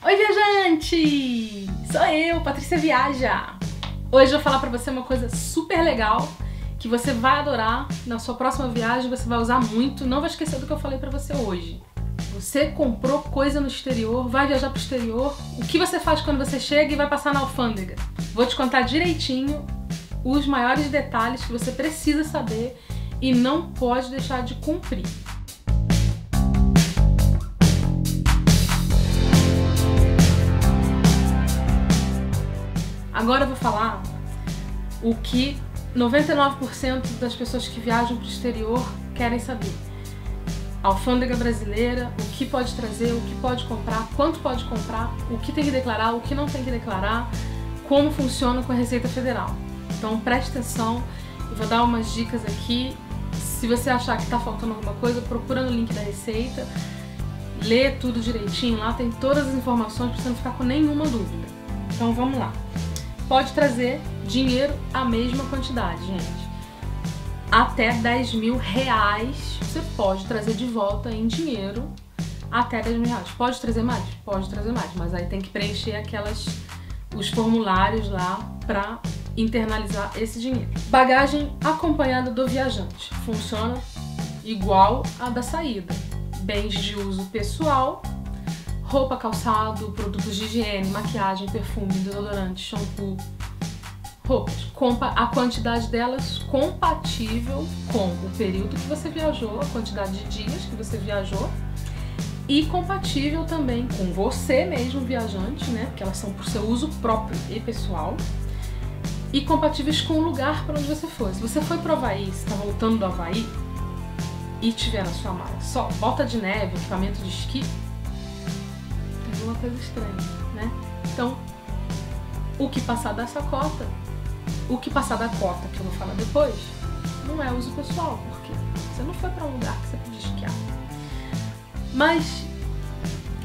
Oi, viajante! Sou eu, Patrícia Viaja. Hoje eu vou falar pra você uma coisa super legal que você vai adorar na sua próxima viagem, você vai usar muito, não vai esquecer do que eu falei pra você hoje. Você comprou coisa no exterior, vai viajar pro exterior, o que você faz quando você chega e vai passar na alfândega? Vou te contar direitinho os maiores detalhes que você precisa saber e não pode deixar de cumprir. Agora eu vou falar o que 99% das pessoas que viajam para o exterior querem saber. A alfândega brasileira, o que pode trazer, o que pode comprar, quanto pode comprar, o que tem que declarar, o que não tem que declarar, como funciona com a Receita Federal. Então preste atenção, eu vou dar umas dicas aqui. Se você achar que está faltando alguma coisa, procura no link da Receita, lê tudo direitinho, lá tem todas as informações para você não ficar com nenhuma dúvida. Então vamos lá pode trazer dinheiro a mesma quantidade, gente. Até 10 mil reais você pode trazer de volta em dinheiro até 10 mil reais. Pode trazer mais? Pode trazer mais, mas aí tem que preencher aquelas os formulários lá para internalizar esse dinheiro. Bagagem acompanhada do viajante. Funciona igual a da saída. Bens de uso pessoal roupa, calçado, produtos de higiene, maquiagem, perfume, desodorante, shampoo, roupas. Compa a quantidade delas compatível com o período que você viajou, a quantidade de dias que você viajou e compatível também com você mesmo, viajante, né? Porque elas são por seu uso próprio e pessoal. E compatíveis com o lugar para onde você for. Se você foi para o Havaí, está voltando do Havaí e tiver na sua mala só bota de neve, equipamento de esqui, uma coisa estranha, né? Então, o que passar dessa cota, o que passar da cota, que eu vou falar depois, não é uso pessoal, porque você não foi para um lugar que você podia esquiar. Mas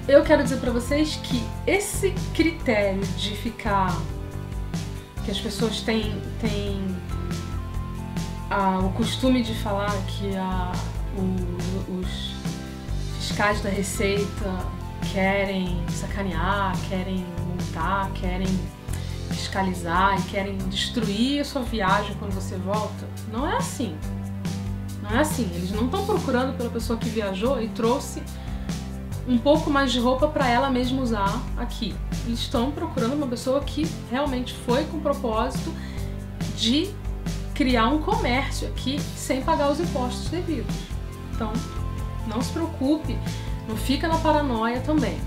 eu quero dizer para vocês que esse critério de ficar que as pessoas têm, têm o costume de falar que a, o, os fiscais da Receita querem sacanear, querem multar, querem fiscalizar e querem destruir a sua viagem quando você volta. Não é assim. Não é assim. Eles não estão procurando pela pessoa que viajou e trouxe um pouco mais de roupa para ela mesma usar aqui. Eles estão procurando uma pessoa que realmente foi com o propósito de criar um comércio aqui sem pagar os impostos devidos. Então, não se preocupe não fica na paranoia também.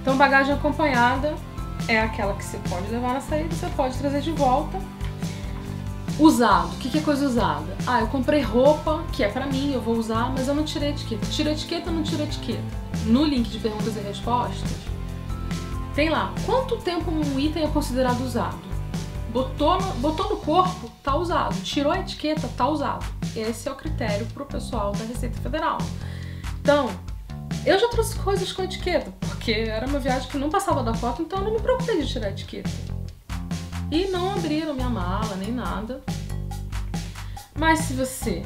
Então, bagagem acompanhada é aquela que você pode levar na saída, você pode trazer de volta. Usado, o que é coisa usada? Ah, eu comprei roupa que é para mim, eu vou usar, mas eu não tirei etiqueta. Tira etiqueta ou não tira etiqueta? No link de perguntas e respostas, tem lá quanto tempo um item é considerado usado. Botou no, botou no corpo, tá usado. Tirou a etiqueta, tá usado. Esse é o critério pro pessoal da Receita Federal. Então, eu já trouxe coisas com etiqueta, porque era uma viagem que não passava da cota, então eu não me preocupei de tirar a etiqueta. E não abriram minha mala, nem nada. Mas se você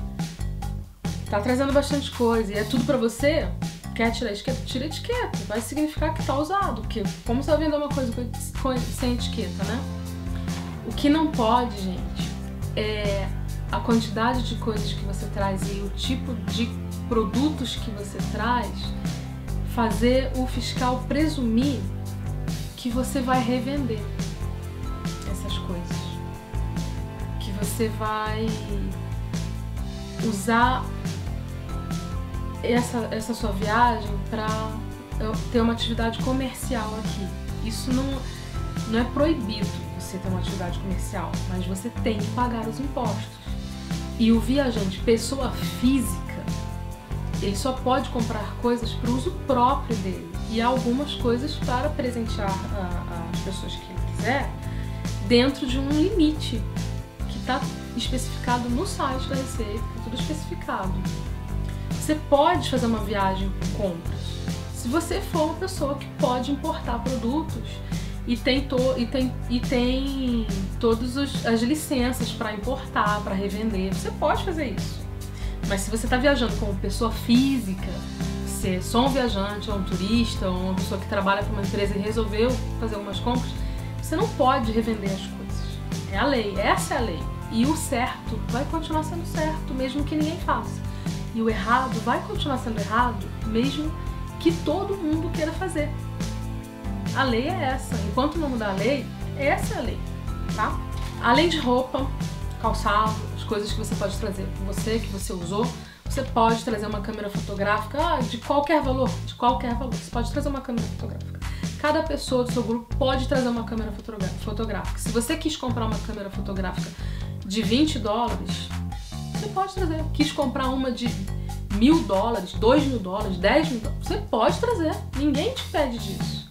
tá trazendo bastante coisa e é tudo para você, quer tirar a etiqueta, tira a etiqueta. Vai significar que tá usado, porque como você vai vender uma coisa sem etiqueta, né? O que não pode, gente, é a quantidade de coisas que você traz e o tipo de produtos que você traz, fazer o fiscal presumir que você vai revender essas coisas. Que você vai usar essa, essa sua viagem para ter uma atividade comercial aqui. Isso não, não é proibido você ter uma atividade comercial, mas você tem que pagar os impostos. E o viajante, pessoa física, ele só pode comprar coisas para uso próprio dele e algumas coisas para presentear a, as pessoas que ele quiser dentro de um limite que está especificado no site da Receita, tá tudo especificado. Você pode fazer uma viagem com compras se você for uma pessoa que pode importar produtos e tem, to, e tem, e tem todas as licenças para importar, para revender. Você pode fazer isso. Mas se você está viajando como pessoa física, você é só um viajante, ou um turista, ou uma pessoa que trabalha para uma empresa e resolveu fazer algumas compras, você não pode revender as coisas. É a lei, essa é a lei. E o certo vai continuar sendo certo, mesmo que ninguém faça. E o errado vai continuar sendo errado, mesmo que todo mundo queira fazer. A lei é essa. Enquanto não mudar a lei, essa é a lei, tá? Além de roupa, calçado, coisas que você pode trazer com você, que você usou, você pode trazer uma câmera fotográfica ah, de qualquer valor, de qualquer valor. Você pode trazer uma câmera fotográfica. Cada pessoa do seu grupo pode trazer uma câmera fotográfica. Se você quis comprar uma câmera fotográfica de 20 dólares, você pode trazer. Quis comprar uma de mil dólares, dois mil dólares, dez mil dólares, você pode trazer. Ninguém te pede disso.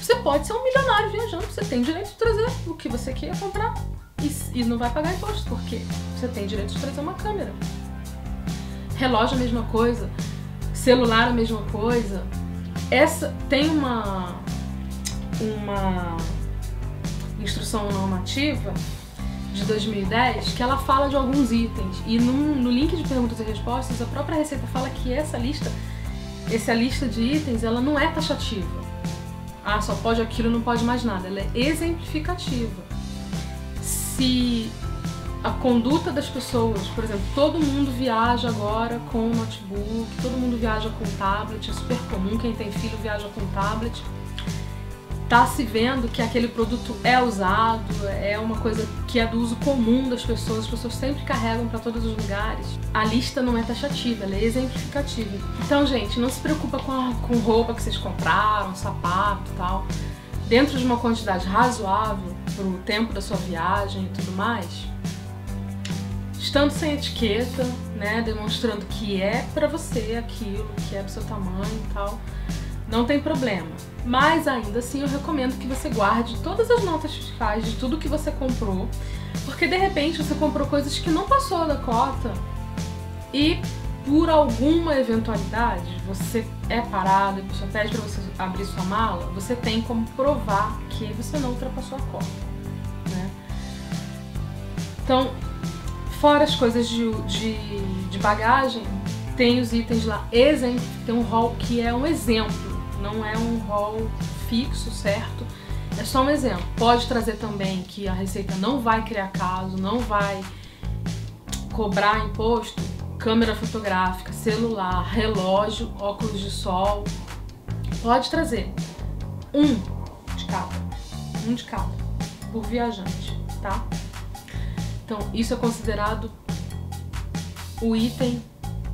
Você pode ser um milionário viajando, você tem direito de trazer o que você quer comprar. E, e não vai pagar imposto, porque você tem direito de trazer uma câmera. Relógio a mesma coisa, celular a mesma coisa. Essa tem uma uma instrução normativa de 2010 que ela fala de alguns itens. E no, no link de perguntas e respostas a própria Receita fala que essa lista essa lista de itens ela não é taxativa. Ah só pode aquilo não pode mais nada. Ela é exemplificativa se a conduta das pessoas, por exemplo, todo mundo viaja agora com notebook, todo mundo viaja com tablet, é super comum, quem tem filho viaja com tablet. Tá se vendo que aquele produto é usado, é uma coisa que é do uso comum das pessoas, as pessoas sempre carregam para todos os lugares. A lista não é taxativa, ela é exemplificativa. Então, gente, não se preocupa com, a, com roupa que vocês compraram, sapato e tal. Dentro de uma quantidade razoável para o tempo da sua viagem e tudo mais, estando sem etiqueta, né, demonstrando que é para você aquilo, que é do seu tamanho e tal, não tem problema. Mas ainda assim eu recomendo que você guarde todas as notas fiscais de tudo que você comprou, porque de repente você comprou coisas que não passou da cota e por alguma eventualidade você é parado e a pessoa pede para você abrir sua mala, você tem como provar que você não ultrapassou a cota. Né? Então, Fora as coisas de, de, de bagagem, tem os itens lá, exemplo, tem um hall que é um exemplo, não é um hall fixo, certo? É só um exemplo. Pode trazer também que a Receita não vai criar caso, não vai cobrar imposto, câmera fotográfica, celular, relógio, óculos de sol. Pode trazer um de cada, um de cada, por viajante, tá? Então, isso é considerado o item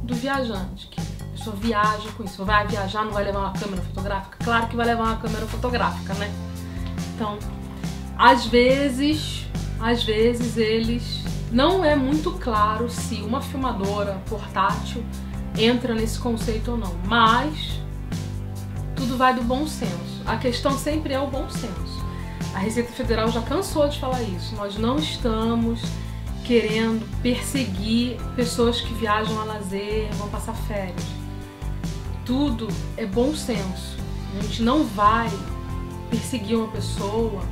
do viajante, que a pessoa viaja com isso. Vai viajar, não vai levar uma câmera fotográfica? Claro que vai levar uma câmera fotográfica, né? Então, às vezes, às vezes eles não é muito claro se uma filmadora portátil entra nesse conceito ou não, mas tudo vai do bom senso. A questão sempre é o bom senso. A Receita Federal já cansou de falar isso. Nós não estamos querendo perseguir pessoas que viajam a lazer, vão passar férias. Tudo é bom senso. A gente não vai perseguir uma pessoa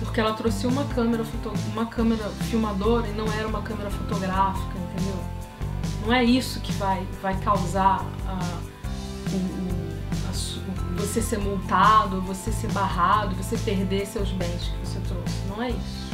porque ela trouxe uma câmera, uma câmera filmadora e não era uma câmera fotográfica, entendeu? Não é isso que vai, vai causar o, a, você ser multado, você ser barrado, você perder seus bens que você trouxe. Não é isso.